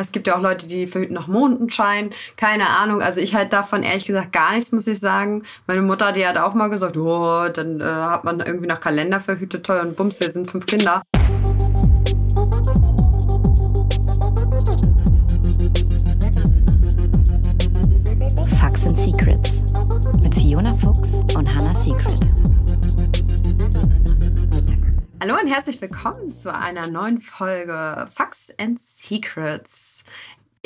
Es gibt ja auch Leute, die verhüten nach Mondenschein. Keine Ahnung. Also ich halt davon ehrlich gesagt gar nichts, muss ich sagen. Meine Mutter, die hat auch mal gesagt, oh, dann äh, hat man irgendwie nach Kalender verhütet, toll und bums, wir sind fünf Kinder. Facts and Secrets mit Fiona Fuchs und Hannah Secret. Hallo und herzlich willkommen zu einer neuen Folge Facts and Secrets.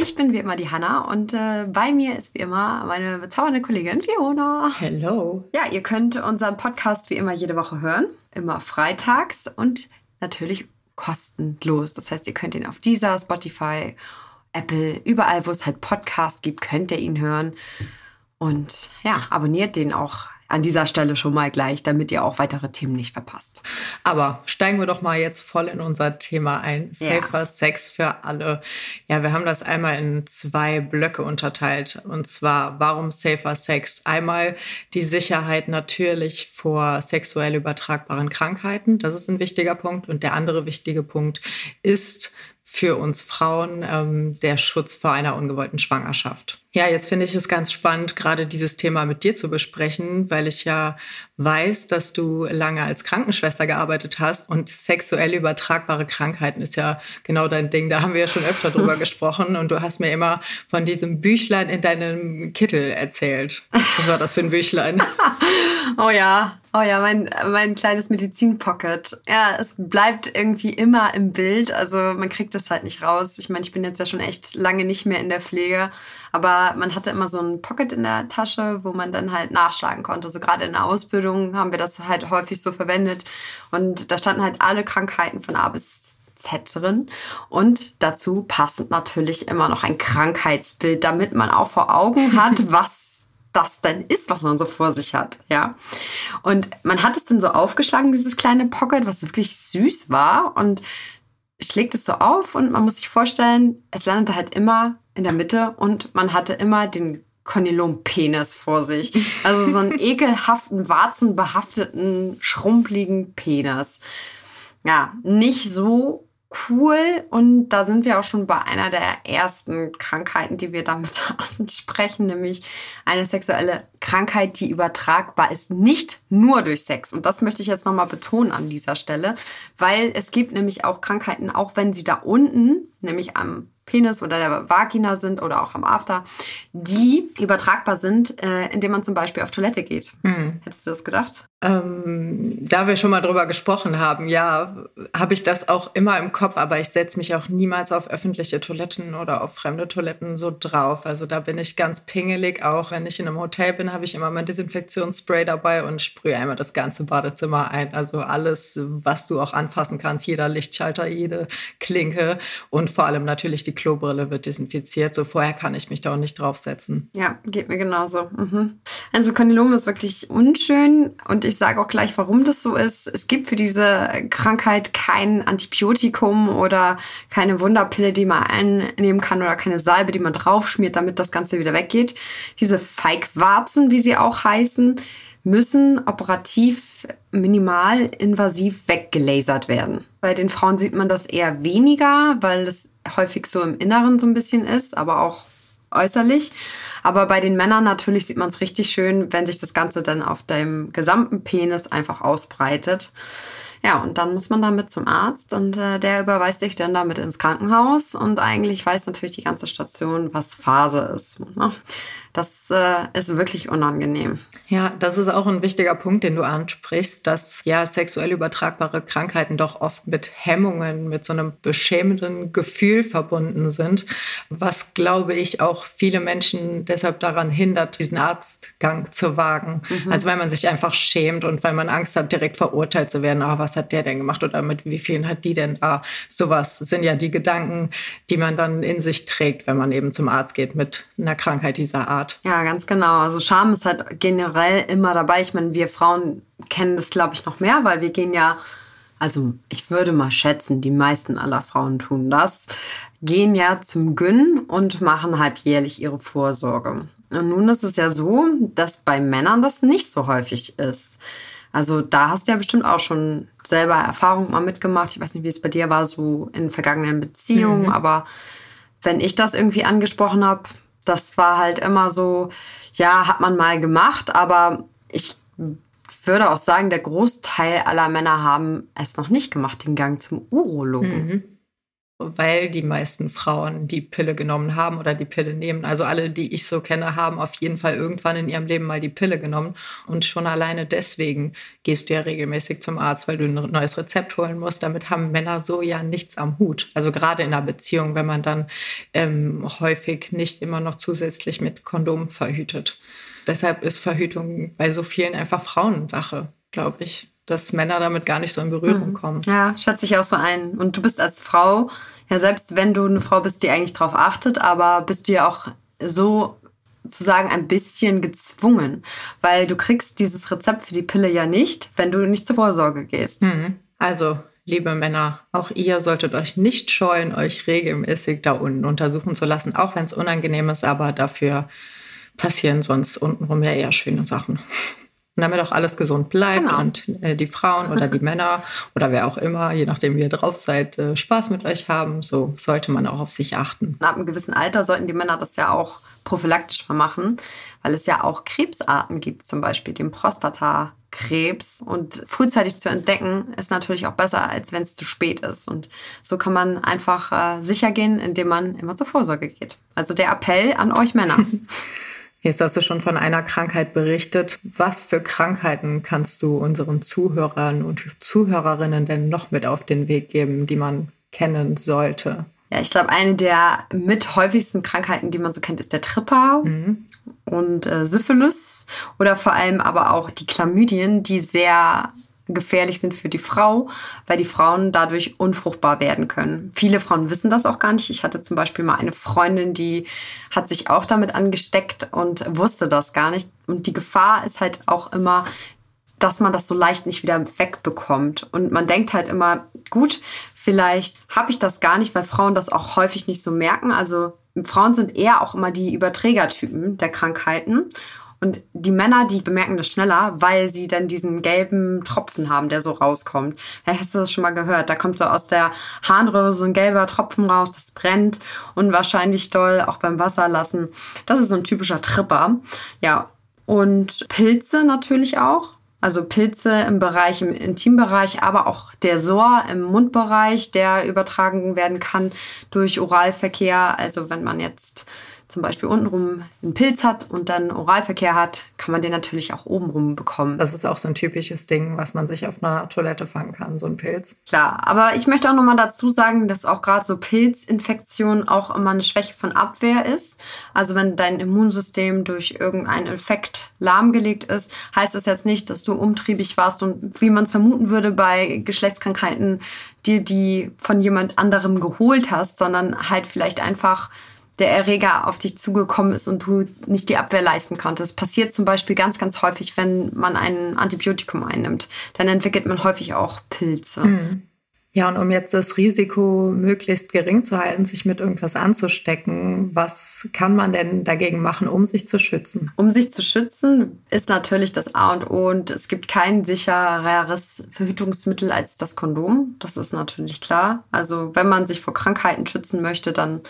Ich bin wie immer die Hanna und äh, bei mir ist wie immer meine bezaubernde Kollegin Fiona. Hello. Ja, ihr könnt unseren Podcast wie immer jede Woche hören, immer freitags und natürlich kostenlos. Das heißt, ihr könnt ihn auf dieser, Spotify, Apple, überall, wo es halt Podcast gibt, könnt ihr ihn hören. Und ja, abonniert den auch an dieser Stelle schon mal gleich, damit ihr auch weitere Themen nicht verpasst. Aber steigen wir doch mal jetzt voll in unser Thema ein. Safer ja. Sex für alle. Ja, wir haben das einmal in zwei Blöcke unterteilt. Und zwar, warum Safer Sex? Einmal die Sicherheit natürlich vor sexuell übertragbaren Krankheiten. Das ist ein wichtiger Punkt. Und der andere wichtige Punkt ist, für uns Frauen ähm, der Schutz vor einer ungewollten Schwangerschaft. Ja, jetzt finde ich es ganz spannend, gerade dieses Thema mit dir zu besprechen, weil ich ja weiß, dass du lange als Krankenschwester gearbeitet hast und sexuell übertragbare Krankheiten ist ja genau dein Ding. Da haben wir ja schon öfter drüber gesprochen und du hast mir immer von diesem Büchlein in deinem Kittel erzählt. Was war das für ein Büchlein? oh ja, Oh ja, mein, mein kleines Medizinpocket. Ja, es bleibt irgendwie immer im Bild. Also man kriegt das halt nicht raus. Ich meine, ich bin jetzt ja schon echt lange nicht mehr in der Pflege. Aber man hatte immer so ein Pocket in der Tasche, wo man dann halt nachschlagen konnte. So also gerade in der Ausbildung haben wir das halt häufig so verwendet. Und da standen halt alle Krankheiten von A bis Z drin. Und dazu passend natürlich immer noch ein Krankheitsbild, damit man auch vor Augen hat, was das denn ist, was man so vor sich hat, ja. Und man hat es dann so aufgeschlagen, dieses kleine Pocket, was wirklich süß war und schlägt es so auf und man muss sich vorstellen, es landete halt immer in der Mitte und man hatte immer den Konylom-Penis vor sich. Also so einen ekelhaften, warzenbehafteten, schrumpeligen Penis. Ja, nicht so cool. Und da sind wir auch schon bei einer der ersten Krankheiten, die wir damit ansprechen, nämlich eine sexuelle Krankheit, die übertragbar ist, nicht nur durch Sex. Und das möchte ich jetzt nochmal betonen an dieser Stelle, weil es gibt nämlich auch Krankheiten, auch wenn sie da unten, nämlich am Penis oder der Vagina sind oder auch am After, die übertragbar sind, äh, indem man zum Beispiel auf Toilette geht. Hm. Hättest du das gedacht? Ähm, da wir schon mal drüber gesprochen haben, ja, habe ich das auch immer im Kopf, aber ich setze mich auch niemals auf öffentliche Toiletten oder auf fremde Toiletten so drauf. Also da bin ich ganz pingelig. Auch wenn ich in einem Hotel bin, habe ich immer mein Desinfektionsspray dabei und sprühe einmal das ganze Badezimmer ein. Also alles, was du auch anfassen kannst, jeder Lichtschalter, jede Klinke und vor allem natürlich die Klobrille wird desinfiziert. So vorher kann ich mich da auch nicht draufsetzen. Ja, geht mir genauso. Mhm. Also Konylom ist wirklich unschön und ich sage auch gleich, warum das so ist. Es gibt für diese Krankheit kein Antibiotikum oder keine Wunderpille, die man einnehmen kann oder keine Salbe, die man draufschmiert, damit das Ganze wieder weggeht. Diese Feigwarzen, wie sie auch heißen, müssen operativ minimal invasiv weggelasert werden. Bei den Frauen sieht man das eher weniger, weil es häufig so im Inneren so ein bisschen ist, aber auch äußerlich. Aber bei den Männern natürlich sieht man es richtig schön, wenn sich das Ganze dann auf dem gesamten Penis einfach ausbreitet. Ja, und dann muss man damit zum Arzt und äh, der überweist dich dann damit ins Krankenhaus und eigentlich weiß natürlich die ganze Station, was Phase ist. Ne? Das äh, ist wirklich unangenehm. Ja, das ist auch ein wichtiger Punkt, den du ansprichst, dass ja sexuell übertragbare Krankheiten doch oft mit Hemmungen, mit so einem beschämenden Gefühl verbunden sind, was glaube ich auch viele Menschen deshalb daran hindert, diesen Arztgang zu wagen. Mhm. Also weil man sich einfach schämt und weil man Angst hat, direkt verurteilt zu werden. Ah, was hat der denn gemacht oder mit wie vielen hat die denn da? Sowas sind ja die Gedanken, die man dann in sich trägt, wenn man eben zum Arzt geht mit einer Krankheit dieser Art. Art. Ja, ganz genau. Also Scham ist halt generell immer dabei. Ich meine, wir Frauen kennen das, glaube ich, noch mehr, weil wir gehen ja, also ich würde mal schätzen, die meisten aller Frauen tun das, gehen ja zum Gyn und machen halbjährlich ihre Vorsorge. Und nun ist es ja so, dass bei Männern das nicht so häufig ist. Also da hast du ja bestimmt auch schon selber Erfahrung mal mitgemacht. Ich weiß nicht, wie es bei dir war, so in vergangenen Beziehungen, mhm. aber wenn ich das irgendwie angesprochen habe, das war halt immer so, ja, hat man mal gemacht, aber ich würde auch sagen, der Großteil aller Männer haben es noch nicht gemacht, den Gang zum Urologen. Mhm weil die meisten Frauen die Pille genommen haben oder die Pille nehmen. Also alle, die ich so kenne, haben auf jeden Fall irgendwann in ihrem Leben mal die Pille genommen. Und schon alleine deswegen gehst du ja regelmäßig zum Arzt, weil du ein neues Rezept holen musst. Damit haben Männer so ja nichts am Hut. Also gerade in einer Beziehung, wenn man dann ähm, häufig nicht immer noch zusätzlich mit Kondom verhütet. Deshalb ist Verhütung bei so vielen einfach Frauensache, glaube ich dass Männer damit gar nicht so in Berührung mhm. kommen. Ja, schätze ich auch so ein. Und du bist als Frau, ja, selbst wenn du eine Frau bist, die eigentlich drauf achtet, aber bist du ja auch so sozusagen ein bisschen gezwungen, weil du kriegst dieses Rezept für die Pille ja nicht, wenn du nicht zur Vorsorge gehst. Mhm. Also, liebe Männer, auch ihr solltet euch nicht scheuen, euch regelmäßig da unten untersuchen zu lassen, auch wenn es unangenehm ist, aber dafür passieren sonst untenrum ja eher schöne Sachen. Und damit auch alles gesund bleibt genau. und äh, die Frauen oder die Männer oder wer auch immer, je nachdem wie ihr drauf seid, äh, Spaß mit euch haben. So sollte man auch auf sich achten. Ab einem gewissen Alter sollten die Männer das ja auch prophylaktisch machen, weil es ja auch Krebsarten gibt, zum Beispiel den Prostatakrebs. Und frühzeitig zu entdecken, ist natürlich auch besser, als wenn es zu spät ist. Und so kann man einfach äh, sicher gehen, indem man immer zur Vorsorge geht. Also der Appell an euch Männer. Jetzt hast du schon von einer Krankheit berichtet. Was für Krankheiten kannst du unseren Zuhörern und Zuhörerinnen denn noch mit auf den Weg geben, die man kennen sollte? Ja, ich glaube, eine der mit häufigsten Krankheiten, die man so kennt, ist der Tripper mhm. und äh, Syphilis oder vor allem aber auch die Chlamydien, die sehr gefährlich sind für die Frau, weil die Frauen dadurch unfruchtbar werden können. Viele Frauen wissen das auch gar nicht. Ich hatte zum Beispiel mal eine Freundin, die hat sich auch damit angesteckt und wusste das gar nicht. Und die Gefahr ist halt auch immer, dass man das so leicht nicht wieder wegbekommt. Und man denkt halt immer, gut, vielleicht habe ich das gar nicht, weil Frauen das auch häufig nicht so merken. Also Frauen sind eher auch immer die Überträgertypen der Krankheiten. Und die Männer, die bemerken das schneller, weil sie dann diesen gelben Tropfen haben, der so rauskommt. Ja, hast du das schon mal gehört? Da kommt so aus der Harnröhre so ein gelber Tropfen raus, das brennt und wahrscheinlich doll auch beim Wasserlassen. Das ist so ein typischer Tripper. Ja, und Pilze natürlich auch. Also Pilze im Bereich, im Intimbereich, aber auch der Sohr im Mundbereich, der übertragen werden kann durch Oralverkehr. Also wenn man jetzt zum Beispiel untenrum einen Pilz hat und dann Oralverkehr hat, kann man den natürlich auch obenrum bekommen. Das ist auch so ein typisches Ding, was man sich auf einer Toilette fangen kann, so ein Pilz. Klar, aber ich möchte auch nochmal dazu sagen, dass auch gerade so Pilzinfektion auch immer eine Schwäche von Abwehr ist. Also wenn dein Immunsystem durch irgendeinen Infekt lahmgelegt ist, heißt das jetzt nicht, dass du umtriebig warst und wie man es vermuten würde bei Geschlechtskrankheiten, dir die von jemand anderem geholt hast, sondern halt vielleicht einfach der Erreger auf dich zugekommen ist und du nicht die Abwehr leisten konntest. Passiert zum Beispiel ganz, ganz häufig, wenn man ein Antibiotikum einnimmt. Dann entwickelt man häufig auch Pilze. Mhm. Ja, und um jetzt das Risiko möglichst gering zu halten, sich mit irgendwas anzustecken, was kann man denn dagegen machen, um sich zu schützen? Um sich zu schützen ist natürlich das A und O und es gibt kein sichereres Verhütungsmittel als das Kondom. Das ist natürlich klar. Also wenn man sich vor Krankheiten schützen möchte, dann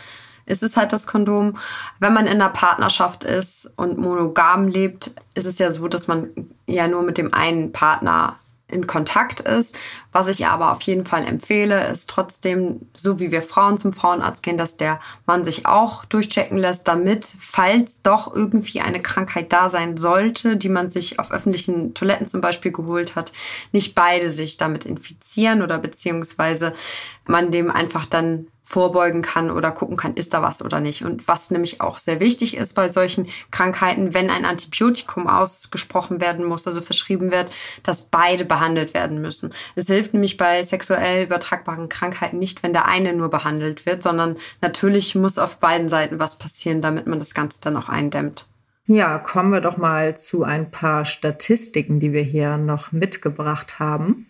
ist es halt das Kondom. Wenn man in einer Partnerschaft ist und monogam lebt, ist es ja so, dass man ja nur mit dem einen Partner in Kontakt ist. Was ich aber auf jeden Fall empfehle, ist trotzdem, so wie wir Frauen zum Frauenarzt gehen, dass der Mann sich auch durchchecken lässt, damit, falls doch irgendwie eine Krankheit da sein sollte, die man sich auf öffentlichen Toiletten zum Beispiel geholt hat, nicht beide sich damit infizieren oder beziehungsweise man dem einfach dann vorbeugen kann oder gucken kann, ist da was oder nicht. Und was nämlich auch sehr wichtig ist bei solchen Krankheiten, wenn ein Antibiotikum ausgesprochen werden muss, also verschrieben wird, dass beide behandelt werden müssen. Es hilft nämlich bei sexuell übertragbaren Krankheiten nicht, wenn der eine nur behandelt wird, sondern natürlich muss auf beiden Seiten was passieren, damit man das Ganze dann auch eindämmt. Ja, kommen wir doch mal zu ein paar Statistiken, die wir hier noch mitgebracht haben.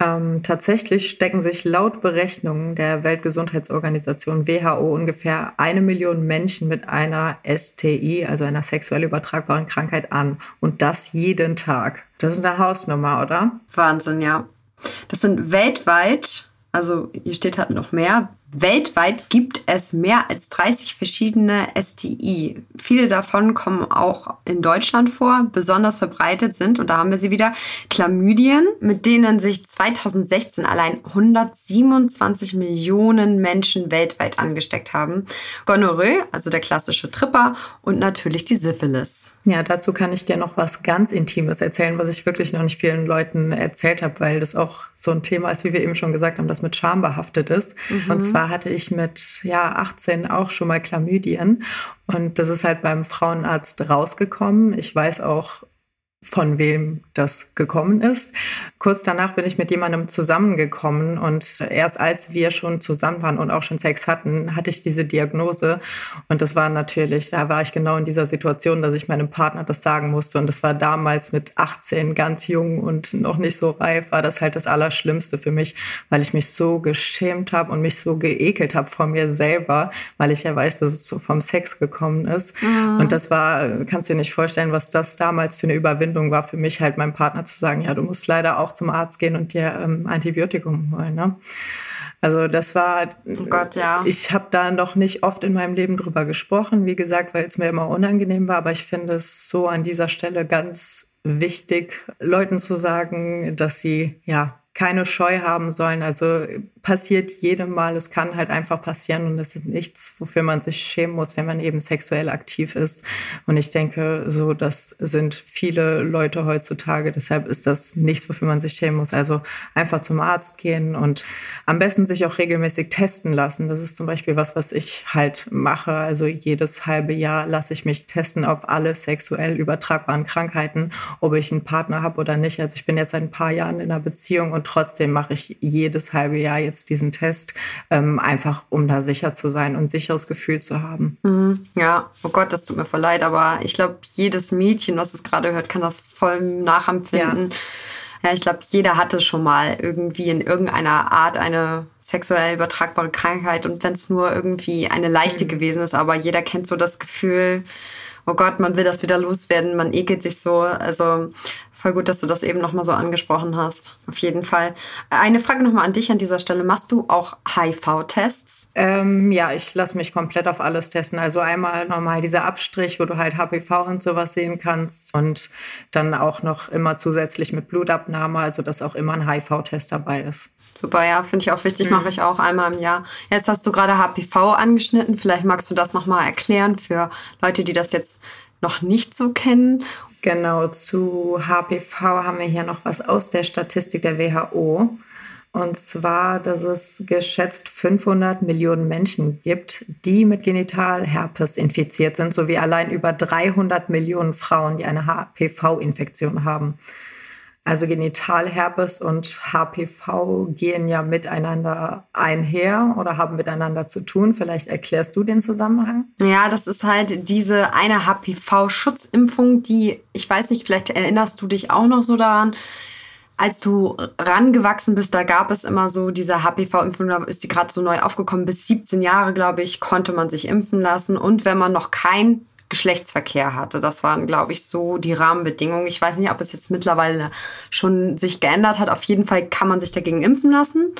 Ähm, tatsächlich stecken sich laut Berechnungen der Weltgesundheitsorganisation WHO ungefähr eine Million Menschen mit einer STI, also einer sexuell übertragbaren Krankheit an. Und das jeden Tag. Das ist eine Hausnummer, oder? Wahnsinn, ja. Das sind weltweit, also hier steht halt noch mehr, Weltweit gibt es mehr als 30 verschiedene STI. Viele davon kommen auch in Deutschland vor. Besonders verbreitet sind, und da haben wir sie wieder, Chlamydien, mit denen sich 2016 allein 127 Millionen Menschen weltweit angesteckt haben. Gonorrhoe, also der klassische Tripper, und natürlich die Syphilis. Ja, dazu kann ich dir noch was ganz Intimes erzählen, was ich wirklich noch nicht vielen Leuten erzählt habe, weil das auch so ein Thema ist, wie wir eben schon gesagt haben, das mit Scham behaftet ist. Mhm. Und zwar hatte ich mit ja 18 auch schon mal Chlamydien und das ist halt beim Frauenarzt rausgekommen. Ich weiß auch von wem das gekommen ist. Kurz danach bin ich mit jemandem zusammengekommen und erst als wir schon zusammen waren und auch schon Sex hatten, hatte ich diese Diagnose und das war natürlich, da war ich genau in dieser Situation, dass ich meinem Partner das sagen musste und das war damals mit 18 ganz jung und noch nicht so reif, war das halt das Allerschlimmste für mich, weil ich mich so geschämt habe und mich so geekelt habe vor mir selber, weil ich ja weiß, dass es so vom Sex gekommen ist mhm. und das war, kannst dir nicht vorstellen, was das damals für eine Überwindung Überwindung war für mich halt meinem Partner zu sagen, ja, du musst leider auch zum Arzt gehen und dir ähm, Antibiotikum holen. Ne? Also das war, oh Gott, ja. ich habe da noch nicht oft in meinem Leben drüber gesprochen, wie gesagt, weil es mir immer unangenehm war, aber ich finde es so an dieser Stelle ganz wichtig, Leuten zu sagen, dass sie ja keine Scheu haben sollen. Also passiert jedem Mal, es kann halt einfach passieren und es ist nichts, wofür man sich schämen muss, wenn man eben sexuell aktiv ist. Und ich denke, so, das sind viele Leute heutzutage. Deshalb ist das nichts, wofür man sich schämen muss. Also einfach zum Arzt gehen und am besten sich auch regelmäßig testen lassen. Das ist zum Beispiel was, was ich halt mache. Also jedes halbe Jahr lasse ich mich testen auf alle sexuell übertragbaren Krankheiten, ob ich einen Partner habe oder nicht. Also ich bin jetzt seit ein paar Jahren in einer Beziehung und trotzdem mache ich jedes halbe Jahr jetzt diesen Test, ähm, einfach um da sicher zu sein und ein sicheres Gefühl zu haben. Mhm. Ja, oh Gott, das tut mir voll leid, aber ich glaube, jedes Mädchen, was es gerade hört, kann das voll nachempfinden. Ja. ja, ich glaube, jeder hatte schon mal irgendwie in irgendeiner Art eine sexuell übertragbare Krankheit und wenn es nur irgendwie eine leichte mhm. gewesen ist, aber jeder kennt so das Gefühl, oh Gott, man will das wieder loswerden, man ekelt sich so. Also voll gut, dass du das eben nochmal so angesprochen hast. Auf jeden Fall. Eine Frage nochmal an dich an dieser Stelle. Machst du auch HIV-Tests? Ähm, ja, ich lasse mich komplett auf alles testen. Also einmal nochmal dieser Abstrich, wo du halt HPV und sowas sehen kannst und dann auch noch immer zusätzlich mit Blutabnahme, also dass auch immer ein HIV-Test dabei ist. Super, ja, finde ich auch wichtig, mhm. mache ich auch einmal im Jahr. Jetzt hast du gerade HPV angeschnitten, vielleicht magst du das nochmal erklären für Leute, die das jetzt noch nicht so kennen. Genau, zu HPV haben wir hier noch was aus der Statistik der WHO. Und zwar, dass es geschätzt 500 Millionen Menschen gibt, die mit Genitalherpes infiziert sind, sowie allein über 300 Millionen Frauen, die eine HPV-Infektion haben. Also Genitalherpes und HPV gehen ja miteinander einher oder haben miteinander zu tun. Vielleicht erklärst du den Zusammenhang? Ja, das ist halt diese eine HPV-Schutzimpfung, die, ich weiß nicht, vielleicht erinnerst du dich auch noch so daran, als du rangewachsen bist, da gab es immer so diese HPV-Impfung, da ist die gerade so neu aufgekommen. Bis 17 Jahre, glaube ich, konnte man sich impfen lassen. Und wenn man noch kein Geschlechtsverkehr hatte. Das waren, glaube ich, so die Rahmenbedingungen. Ich weiß nicht, ob es jetzt mittlerweile schon sich geändert hat. Auf jeden Fall kann man sich dagegen impfen lassen.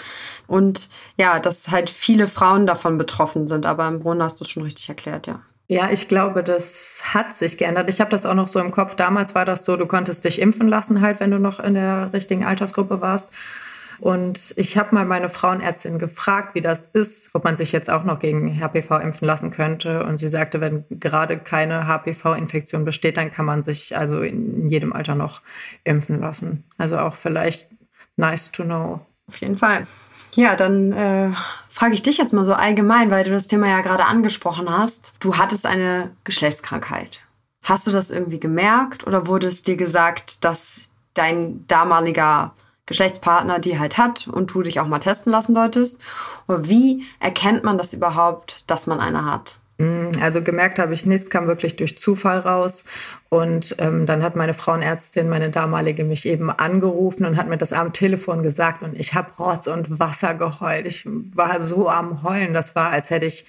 Und ja, dass halt viele Frauen davon betroffen sind. Aber im Grunde hast du es schon richtig erklärt, ja. Ja, ich glaube, das hat sich geändert. Ich habe das auch noch so im Kopf. Damals war das so, du konntest dich impfen lassen, halt, wenn du noch in der richtigen Altersgruppe warst. Und ich habe mal meine Frauenärztin gefragt, wie das ist, ob man sich jetzt auch noch gegen HPV impfen lassen könnte. Und sie sagte, wenn gerade keine HPV-Infektion besteht, dann kann man sich also in jedem Alter noch impfen lassen. Also auch vielleicht nice to know. Auf jeden Fall. Ja, dann äh, frage ich dich jetzt mal so allgemein, weil du das Thema ja gerade angesprochen hast. Du hattest eine Geschlechtskrankheit. Hast du das irgendwie gemerkt oder wurde es dir gesagt, dass dein damaliger Geschlechtspartner die halt hat und du dich auch mal testen lassen solltest. Wie erkennt man das überhaupt, dass man eine hat? Mm, also gemerkt habe ich nichts, kam wirklich durch Zufall raus. Und ähm, dann hat meine Frauenärztin, meine damalige, mich eben angerufen und hat mir das am Telefon gesagt. Und ich habe Rotz und Wasser geheult. Ich war so am Heulen. Das war, als hätte ich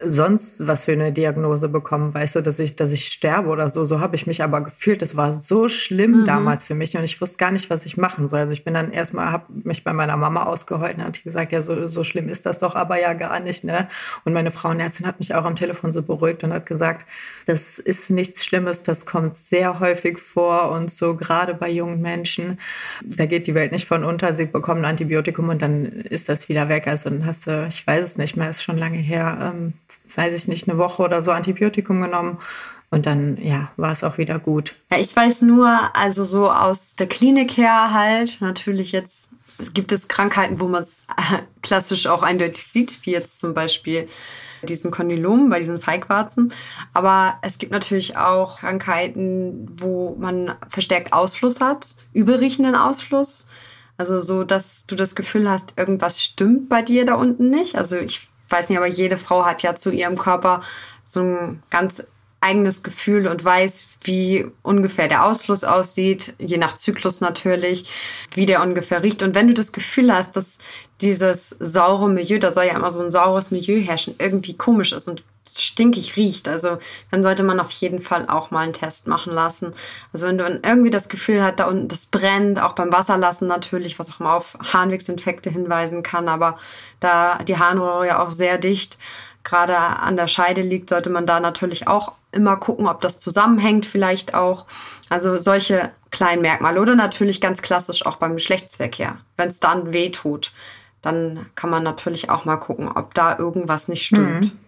sonst was für eine Diagnose bekommen, weißt du, dass ich, dass ich sterbe oder so. So habe ich mich aber gefühlt. Das war so schlimm mhm. damals für mich und ich wusste gar nicht, was ich machen soll. Also ich bin dann erstmal, habe mich bei meiner Mama ausgeheult und hat gesagt, ja, so, so schlimm ist das doch aber ja gar nicht, ne? Und meine Frauenärztin hat mich auch am Telefon so beruhigt und hat gesagt, das ist nichts Schlimmes, das kommt sehr häufig vor und so gerade bei jungen Menschen, da geht die Welt nicht von unter, sie bekommen ein Antibiotikum und dann ist das wieder weg. Also dann hast du, ich weiß es nicht mehr, ist schon lange her, ähm, weiß ich nicht, eine Woche oder so Antibiotikum genommen. Und dann, ja, war es auch wieder gut. Ja, ich weiß nur, also so aus der Klinik her halt, natürlich jetzt gibt es Krankheiten, wo man es klassisch auch eindeutig sieht, wie jetzt zum Beispiel diesen Kondylom, bei diesen Feigwarzen. Aber es gibt natürlich auch Krankheiten, wo man verstärkt Ausfluss hat, übelriechenden Ausfluss. Also so, dass du das Gefühl hast, irgendwas stimmt bei dir da unten nicht. Also ich weiß nicht, aber jede Frau hat ja zu ihrem Körper so ein ganz eigenes Gefühl und weiß, wie ungefähr der Ausfluss aussieht, je nach Zyklus natürlich, wie der ungefähr riecht. Und wenn du das Gefühl hast, dass dieses saure Milieu, da soll ja immer so ein saures Milieu herrschen, irgendwie komisch ist und stinkig riecht, also dann sollte man auf jeden Fall auch mal einen Test machen lassen. Also wenn du irgendwie das Gefühl hast, da unten das brennt, auch beim Wasserlassen natürlich, was auch mal auf Harnwegsinfekte hinweisen kann, aber da die Harnröhre ja auch sehr dicht gerade an der Scheide liegt, sollte man da natürlich auch immer gucken, ob das zusammenhängt vielleicht auch. Also solche kleinen Merkmale oder natürlich ganz klassisch auch beim Geschlechtsverkehr. Wenn es dann weh tut, dann kann man natürlich auch mal gucken, ob da irgendwas nicht stimmt. Mhm.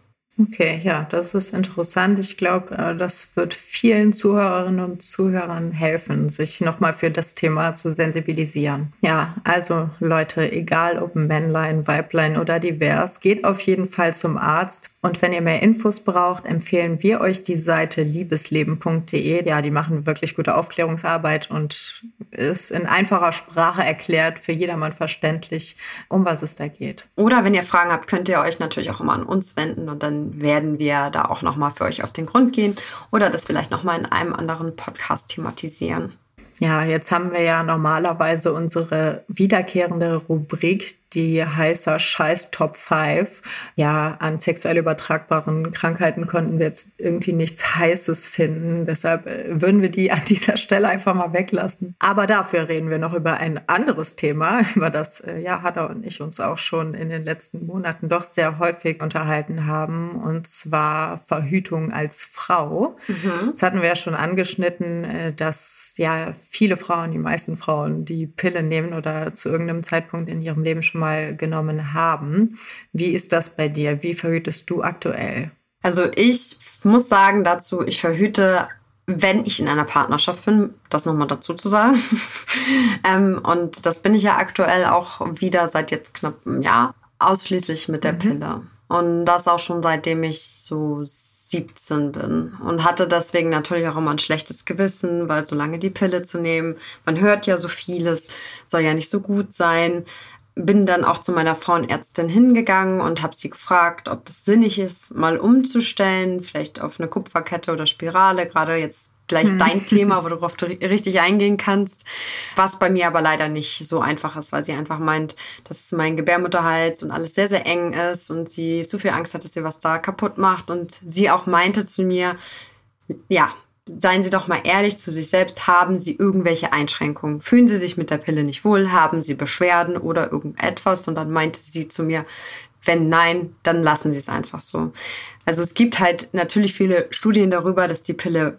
Okay, ja, das ist interessant. Ich glaube, äh, das wird vielen Zuhörerinnen und Zuhörern helfen, sich nochmal für das Thema zu sensibilisieren. Ja, also Leute, egal ob Männlein, Weiblein oder divers, geht auf jeden Fall zum Arzt. Und wenn ihr mehr Infos braucht, empfehlen wir euch die Seite liebesleben.de. Ja, die machen wirklich gute Aufklärungsarbeit und ist in einfacher Sprache erklärt, für jedermann verständlich, um was es da geht. Oder wenn ihr Fragen habt, könnt ihr euch natürlich auch immer an uns wenden und dann werden wir da auch nochmal für euch auf den Grund gehen oder das vielleicht nochmal in einem anderen Podcast thematisieren. Ja, jetzt haben wir ja normalerweise unsere wiederkehrende Rubrik, die heißer Scheiß Top 5. Ja, an sexuell übertragbaren Krankheiten konnten wir jetzt irgendwie nichts Heißes finden. Deshalb äh, würden wir die an dieser Stelle einfach mal weglassen. Aber dafür reden wir noch über ein anderes Thema, über das äh, ja Hanna und ich uns auch schon in den letzten Monaten doch sehr häufig unterhalten haben. Und zwar Verhütung als Frau. Mhm. Das hatten wir ja schon angeschnitten, äh, dass ja viele Frauen, die meisten Frauen, die Pille nehmen oder zu irgendeinem Zeitpunkt in ihrem Leben schon mal genommen haben. Wie ist das bei dir? Wie verhütest du aktuell? Also ich muss sagen dazu, ich verhüte wenn ich in einer Partnerschaft bin, das nochmal dazu zu sagen. ähm, und das bin ich ja aktuell auch wieder seit jetzt knapp einem Jahr, ausschließlich mit der mhm. Pille. Und das auch schon seitdem ich so 17 bin. Und hatte deswegen natürlich auch immer ein schlechtes Gewissen, weil so lange die Pille zu nehmen, man hört ja so vieles, soll ja nicht so gut sein bin dann auch zu meiner Frauenärztin hingegangen und habe sie gefragt, ob das sinnig ist, mal umzustellen, vielleicht auf eine Kupferkette oder Spirale, gerade jetzt gleich hm. dein Thema, worauf du richtig eingehen kannst. Was bei mir aber leider nicht so einfach ist, weil sie einfach meint, dass mein Gebärmutterhals und alles sehr, sehr eng ist und sie so viel Angst hat, dass sie was da kaputt macht. Und sie auch meinte zu mir, ja, seien Sie doch mal ehrlich zu sich selbst. Haben Sie irgendwelche Einschränkungen? Fühlen Sie sich mit der Pille nicht wohl? Haben Sie Beschwerden oder irgendetwas? Und dann meinte sie zu mir, wenn nein, dann lassen Sie es einfach so. Also es gibt halt natürlich viele Studien darüber, dass die Pille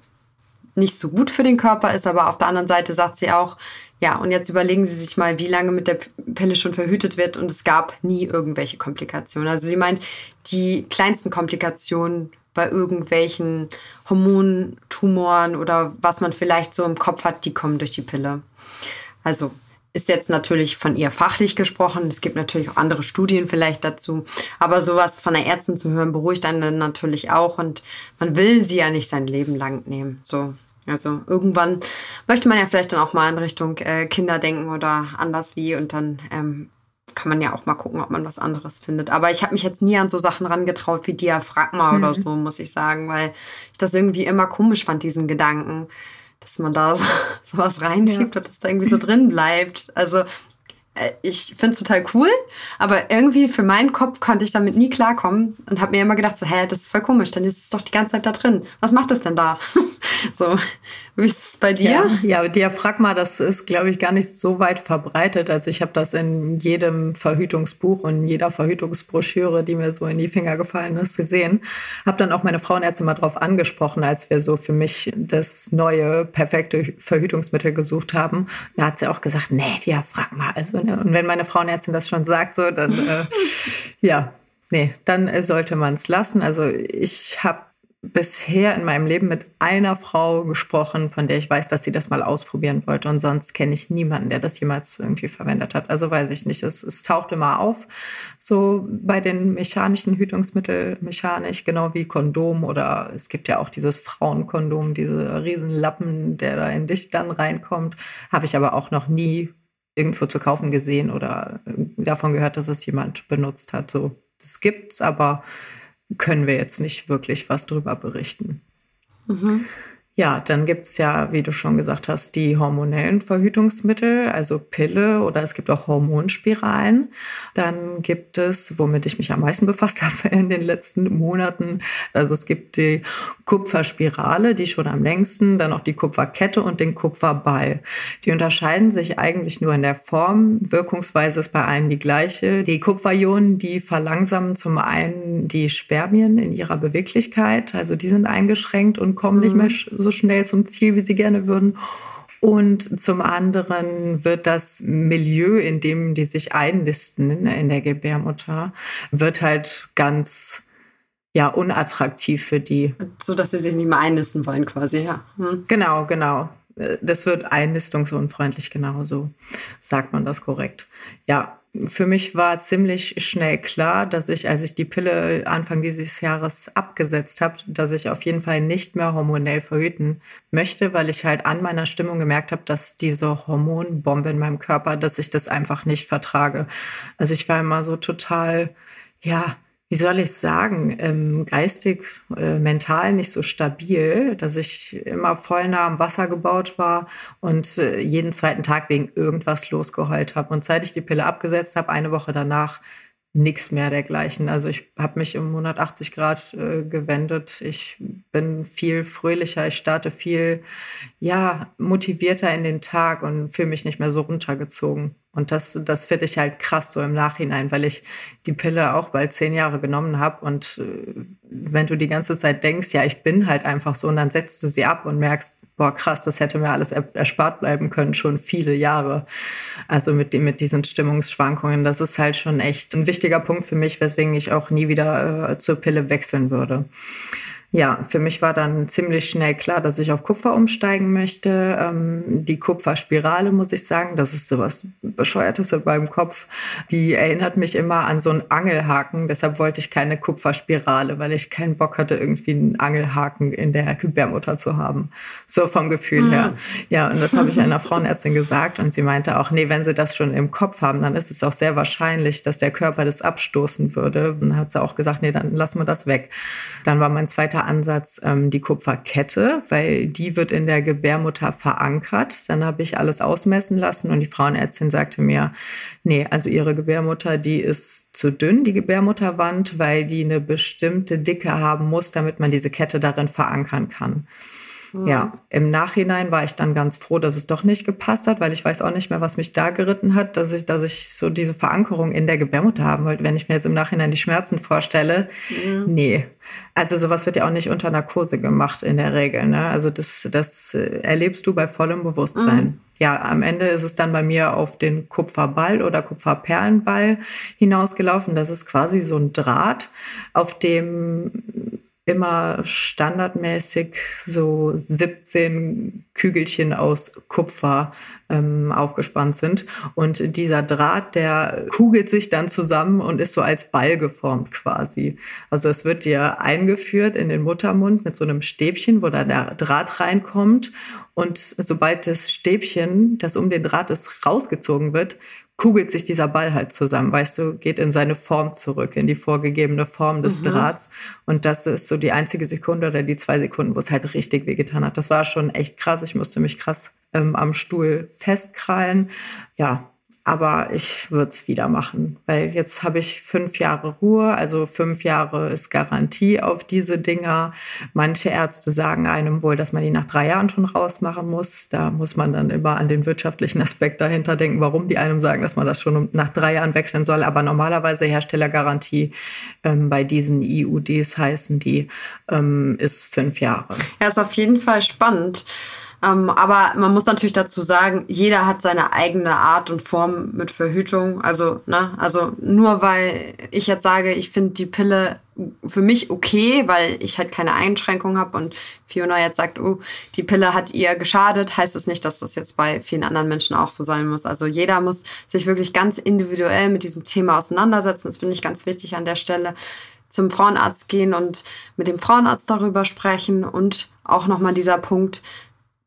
nicht so gut für den Körper ist, aber auf der anderen Seite sagt sie auch, ja, und jetzt überlegen Sie sich mal, wie lange mit der Pille schon verhütet wird und es gab nie irgendwelche Komplikationen. Also sie meint, die kleinsten Komplikationen bei irgendwelchen Hormontumoren oder was man vielleicht so im Kopf hat, die kommen durch die Pille. Also ist jetzt natürlich von ihr fachlich gesprochen. Es gibt natürlich auch andere Studien vielleicht dazu. Aber sowas von der Ärztin zu hören, beruhigt einen natürlich auch. Und man will sie ja nicht sein Leben lang nehmen. So. Also irgendwann möchte man ja vielleicht dann auch mal in Richtung äh, Kinder denken oder anders wie. Und dann ähm, kann man ja auch mal gucken, ob man was anderes findet. Aber ich habe mich jetzt nie an so Sachen rangetraut wie Diaphragma mhm. oder so, muss ich sagen, weil ich das irgendwie immer komisch fand, diesen Gedanken, dass man da so, sowas reinschiebt ja. und das da irgendwie so drin bleibt. Also äh, ich finde es total cool, aber irgendwie für meinen Kopf konnte ich damit nie klarkommen und habe mir immer gedacht, so, hä, das ist voll komisch, dann ist es doch die ganze Zeit da drin. Was macht das denn da? so, wie ist es bei dir? Ja, ja Diaphragma, das ist, glaube ich, gar nicht so weit verbreitet. Also ich habe das in jedem Verhütungsbuch und jeder Verhütungsbroschüre, die mir so in die Finger gefallen ist, gesehen. Habe dann auch meine Frauenärztin mal drauf angesprochen, als wir so für mich das neue, perfekte Verhütungsmittel gesucht haben. Da hat sie auch gesagt, nee, Diaphragma, also Ne? Und wenn meine Frauenärztin das schon sagt, so, dann äh, ja, nee, dann sollte man es lassen. Also ich habe bisher in meinem Leben mit einer Frau gesprochen, von der ich weiß, dass sie das mal ausprobieren wollte. Und sonst kenne ich niemanden, der das jemals irgendwie verwendet hat. Also weiß ich nicht. Es, es taucht immer auf. So bei den mechanischen Hütungsmitteln, mechanisch, genau wie Kondom oder es gibt ja auch dieses Frauenkondom, diese Riesenlappen, der da in dich dann reinkommt. Habe ich aber auch noch nie irgendwo zu kaufen gesehen oder davon gehört, dass es jemand benutzt hat. So, das gibt's, aber können wir jetzt nicht wirklich was drüber berichten. Mhm. Ja, dann gibt's ja, wie du schon gesagt hast, die hormonellen Verhütungsmittel, also Pille oder es gibt auch Hormonspiralen. Dann gibt es, womit ich mich am meisten befasst habe in den letzten Monaten, also es gibt die Kupferspirale, die schon am längsten, dann auch die Kupferkette und den Kupferball. Die unterscheiden sich eigentlich nur in der Form. Wirkungsweise ist bei allen die gleiche. Die Kupferionen, die verlangsamen zum einen die Spermien in ihrer Beweglichkeit, also die sind eingeschränkt und kommen mhm. nicht mehr so schnell zum Ziel, wie sie gerne würden. Und zum anderen wird das Milieu, in dem die sich einnisten in der Gebärmutter, wird halt ganz ja unattraktiv für die. So dass sie sich nicht mehr einnisten wollen, quasi, ja. Hm. Genau, genau. Das wird einnistungsunfreundlich, genauso sagt man das korrekt. Ja, für mich war ziemlich schnell klar, dass ich, als ich die Pille Anfang dieses Jahres abgesetzt habe, dass ich auf jeden Fall nicht mehr hormonell verhüten möchte, weil ich halt an meiner Stimmung gemerkt habe, dass diese Hormonbombe in meinem Körper, dass ich das einfach nicht vertrage. Also ich war immer so total, ja, wie soll ich sagen, ähm, geistig, äh, mental nicht so stabil, dass ich immer voll nah am Wasser gebaut war und äh, jeden zweiten Tag wegen irgendwas losgeheult habe. Und seit ich die Pille abgesetzt habe, eine Woche danach, nichts mehr dergleichen. Also ich habe mich um 180 Grad äh, gewendet. Ich bin viel fröhlicher, ich starte viel ja motivierter in den Tag und fühle mich nicht mehr so runtergezogen. Und das, das finde ich halt krass so im Nachhinein, weil ich die Pille auch bald zehn Jahre genommen habe. Und äh, wenn du die ganze Zeit denkst, ja, ich bin halt einfach so, und dann setzt du sie ab und merkst, boah, krass, das hätte mir alles erspart bleiben können, schon viele Jahre. Also mit, mit diesen Stimmungsschwankungen, das ist halt schon echt ein wichtiger Punkt für mich, weswegen ich auch nie wieder äh, zur Pille wechseln würde ja, für mich war dann ziemlich schnell klar, dass ich auf Kupfer umsteigen möchte. Ähm, die Kupferspirale, muss ich sagen, das ist sowas Bescheuertes in meinem Kopf. Die erinnert mich immer an so einen Angelhaken. Deshalb wollte ich keine Kupferspirale, weil ich keinen Bock hatte, irgendwie einen Angelhaken in der Gebärmutter zu haben. So vom Gefühl mhm. her. Ja, und das habe ich einer Frauenärztin gesagt und sie meinte auch, nee, wenn sie das schon im Kopf haben, dann ist es auch sehr wahrscheinlich, dass der Körper das abstoßen würde. Und dann hat sie auch gesagt, nee, dann lassen wir das weg. Dann war mein zweiter Ansatz ähm, die Kupferkette, weil die wird in der Gebärmutter verankert. Dann habe ich alles ausmessen lassen und die Frauenärztin sagte mir, nee, also ihre Gebärmutter, die ist zu dünn, die Gebärmutterwand, weil die eine bestimmte Dicke haben muss, damit man diese Kette darin verankern kann. Ja, im Nachhinein war ich dann ganz froh, dass es doch nicht gepasst hat, weil ich weiß auch nicht mehr, was mich da geritten hat, dass ich, dass ich so diese Verankerung in der Gebärmutter haben wollte. Wenn ich mir jetzt im Nachhinein die Schmerzen vorstelle, mhm. nee. Also sowas wird ja auch nicht unter Narkose gemacht in der Regel. Ne? Also das, das äh, erlebst du bei vollem Bewusstsein. Mhm. Ja, am Ende ist es dann bei mir auf den Kupferball oder Kupferperlenball hinausgelaufen. Das ist quasi so ein Draht, auf dem immer standardmäßig so 17 Kügelchen aus Kupfer ähm, aufgespannt sind. Und dieser Draht, der kugelt sich dann zusammen und ist so als Ball geformt quasi. Also es wird dir eingeführt in den Muttermund mit so einem Stäbchen, wo dann der Draht reinkommt. Und sobald das Stäbchen, das um den Draht ist, rausgezogen wird, kugelt sich dieser Ball halt zusammen, weißt du, geht in seine Form zurück, in die vorgegebene Form des mhm. Drahts. Und das ist so die einzige Sekunde oder die zwei Sekunden, wo es halt richtig wehgetan hat. Das war schon echt krass. Ich musste mich krass ähm, am Stuhl festkrallen. Ja, aber ich würde es wieder machen, weil jetzt habe ich fünf Jahre Ruhe, also fünf Jahre ist Garantie auf diese Dinger. Manche Ärzte sagen einem wohl, dass man die nach drei Jahren schon rausmachen muss. Da muss man dann immer an den wirtschaftlichen Aspekt dahinter denken, warum die einem sagen, dass man das schon nach drei Jahren wechseln soll. Aber normalerweise Herstellergarantie ähm, bei diesen IUDs heißen die, ähm, ist fünf Jahre. Ja, ist auf jeden Fall spannend. Ähm, aber man muss natürlich dazu sagen, jeder hat seine eigene Art und Form mit Verhütung. Also, ne, also nur weil ich jetzt sage, ich finde die Pille für mich okay, weil ich halt keine Einschränkung habe und Fiona jetzt sagt, oh, die Pille hat ihr geschadet, heißt das nicht, dass das jetzt bei vielen anderen Menschen auch so sein muss. Also jeder muss sich wirklich ganz individuell mit diesem Thema auseinandersetzen. Das finde ich ganz wichtig an der Stelle zum Frauenarzt gehen und mit dem Frauenarzt darüber sprechen und auch nochmal dieser Punkt,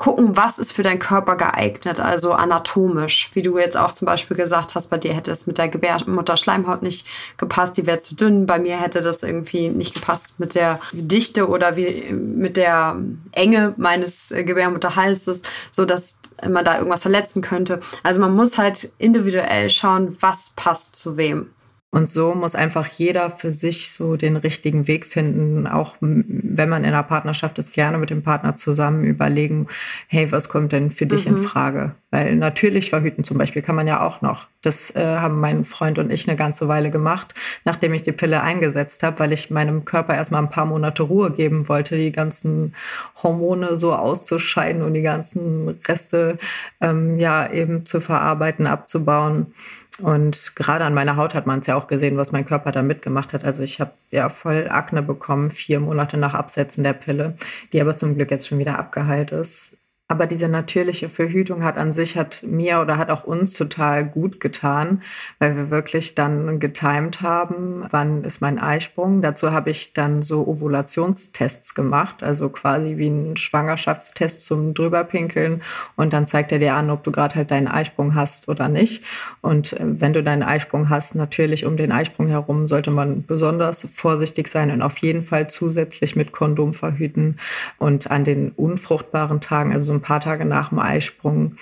gucken, was ist für deinen Körper geeignet, also anatomisch. Wie du jetzt auch zum Beispiel gesagt hast, bei dir hätte es mit der Gebärmutterschleimhaut nicht gepasst, die wäre zu dünn. Bei mir hätte das irgendwie nicht gepasst mit der Dichte oder wie mit der Enge meines Gebärmutterhalses, so dass man da irgendwas verletzen könnte. Also man muss halt individuell schauen, was passt zu wem. Und so muss einfach jeder für sich so den richtigen Weg finden. Auch wenn man in einer Partnerschaft ist, gerne mit dem Partner zusammen überlegen, hey, was kommt denn für dich mhm. in Frage? Weil natürlich verhüten zum Beispiel kann man ja auch noch. Das äh, haben mein Freund und ich eine ganze Weile gemacht, nachdem ich die Pille eingesetzt habe, weil ich meinem Körper erstmal ein paar Monate Ruhe geben wollte, die ganzen Hormone so auszuscheiden und die ganzen Reste ähm, ja eben zu verarbeiten, abzubauen. Und gerade an meiner Haut hat man es ja auch gesehen, was mein Körper da mitgemacht hat. Also ich habe ja voll Akne bekommen, vier Monate nach Absetzen der Pille, die aber zum Glück jetzt schon wieder abgeheilt ist. Aber diese natürliche Verhütung hat an sich, hat mir oder hat auch uns total gut getan, weil wir wirklich dann getimed haben, wann ist mein Eisprung. Dazu habe ich dann so Ovulationstests gemacht, also quasi wie ein Schwangerschaftstest zum drüberpinkeln. Und dann zeigt er dir an, ob du gerade halt deinen Eisprung hast oder nicht. Und äh, wenn du deinen Eisprung hast, natürlich um den Eisprung herum sollte man besonders vorsichtig sein und auf jeden Fall zusätzlich mit Kondom verhüten. Und an den unfruchtbaren Tagen, also so ein paar Tage nach dem Eisprung,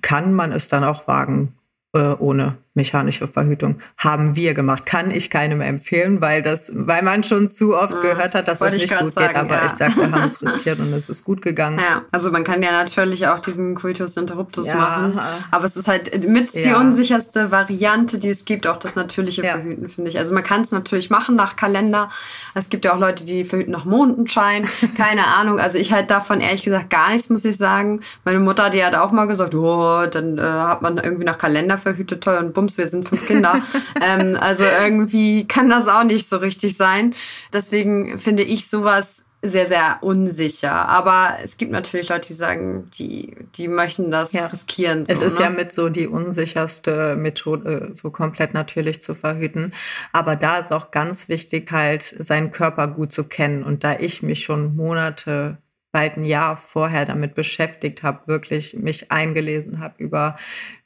kann man es dann auch wagen, äh, ohne mechanische Verhütung haben wir gemacht. Kann ich keinem empfehlen, weil das, weil man schon zu oft mhm. gehört hat, dass das nicht gut sagen, geht. Aber ja. ich sage, wir haben es riskiert und es ist gut gegangen. Ja, also man kann ja natürlich auch diesen Coitus interruptus ja. machen. Aber es ist halt mit ja. die unsicherste Variante, die es gibt, auch das natürliche Verhüten, finde ich. Also man kann es natürlich machen nach Kalender. Es gibt ja auch Leute, die verhüten nach Mondenschein. Keine Ahnung. Also ich halt davon ehrlich gesagt gar nichts, muss ich sagen. Meine Mutter, die hat auch mal gesagt, oh, dann äh, hat man irgendwie nach Kalender verhütet, toll und bums, wir sind fünf Kinder. ähm, also irgendwie kann das auch nicht so richtig sein. Deswegen finde ich sowas sehr, sehr unsicher. Aber es gibt natürlich Leute, die sagen, die, die möchten das ja. riskieren. So, es ist ne? ja mit so die unsicherste Methode, so komplett natürlich zu verhüten. Aber da ist auch ganz wichtig, halt seinen Körper gut zu kennen. Und da ich mich schon Monate bald ein Jahr vorher damit beschäftigt habe, wirklich mich eingelesen habe über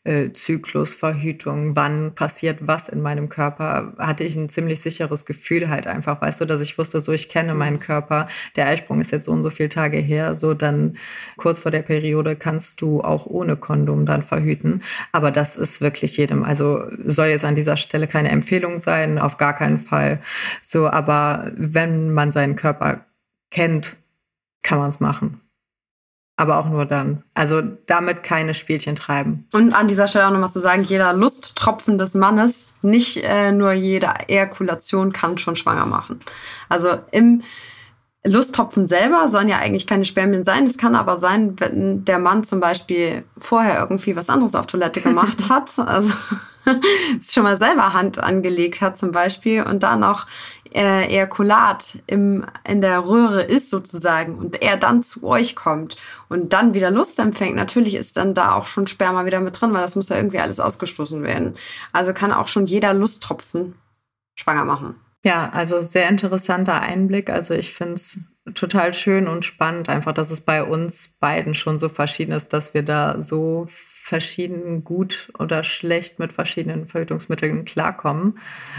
äh, Zyklusverhütung, wann passiert was in meinem Körper, hatte ich ein ziemlich sicheres Gefühl halt einfach, weißt du, dass ich wusste, so ich kenne meinen Körper, der Eisprung ist jetzt so und so viele Tage her, so dann kurz vor der Periode kannst du auch ohne Kondom dann verhüten, aber das ist wirklich jedem, also soll jetzt an dieser Stelle keine Empfehlung sein, auf gar keinen Fall, so, aber wenn man seinen Körper kennt, kann man es machen. Aber auch nur dann. Also damit keine Spielchen treiben. Und an dieser Stelle auch nochmal zu sagen, jeder Lusttropfen des Mannes, nicht äh, nur jede Ejakulation kann schon schwanger machen. Also im Lusttropfen selber sollen ja eigentlich keine Spermien sein. Es kann aber sein, wenn der Mann zum Beispiel vorher irgendwie was anderes auf Toilette gemacht hat. Also schon mal selber Hand angelegt hat zum Beispiel und dann auch äh, Ejakulat im, in der Röhre ist sozusagen und er dann zu euch kommt und dann wieder Lust empfängt, natürlich ist dann da auch schon Sperma wieder mit drin, weil das muss ja irgendwie alles ausgestoßen werden. Also kann auch schon jeder Lusttropfen schwanger machen. Ja, also sehr interessanter Einblick. Also ich finde es total schön und spannend, einfach, dass es bei uns beiden schon so verschieden ist, dass wir da so verschieden gut oder schlecht mit verschiedenen Verhütungsmitteln klarkommen.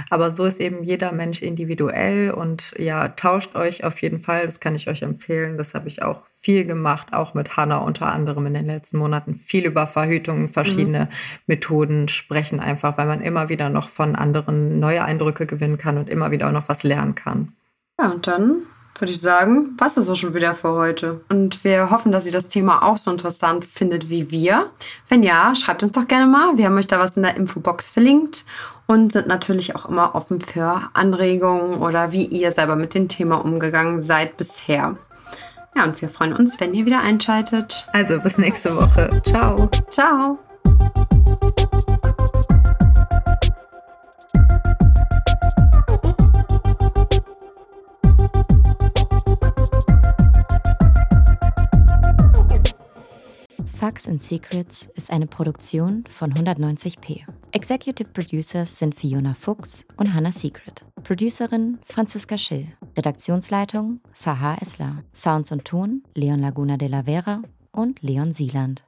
Aber so ist eben jeder Mensch individuell und ja, tauscht euch auf jeden Fall. Das kann ich euch empfehlen. Das habe ich auch viel gemacht, auch mit Hannah unter anderem in den letzten Monaten. Viel über Verhütung, verschiedene mhm. Methoden sprechen einfach, weil man immer wieder noch von anderen neue Eindrücke gewinnen kann und immer wieder auch noch was lernen kann. Ja, und dann würde ich sagen, was ist auch schon wieder für heute. Und wir hoffen, dass ihr das Thema auch so interessant findet wie wir. Wenn ja, schreibt uns doch gerne mal. Wir haben euch da was in der Infobox verlinkt und sind natürlich auch immer offen für Anregungen oder wie ihr selber mit dem Thema umgegangen seid bisher. Ja, und wir freuen uns, wenn ihr wieder einschaltet. Also bis nächste Woche. Ciao. Ciao. Facts and Secrets ist eine Produktion von 190p. Executive Producers sind Fiona Fuchs und Hannah Secret. Producerin Franziska Schill. Redaktionsleitung Sahar Esler. Sounds und Ton Leon Laguna de la Vera und Leon Sieland.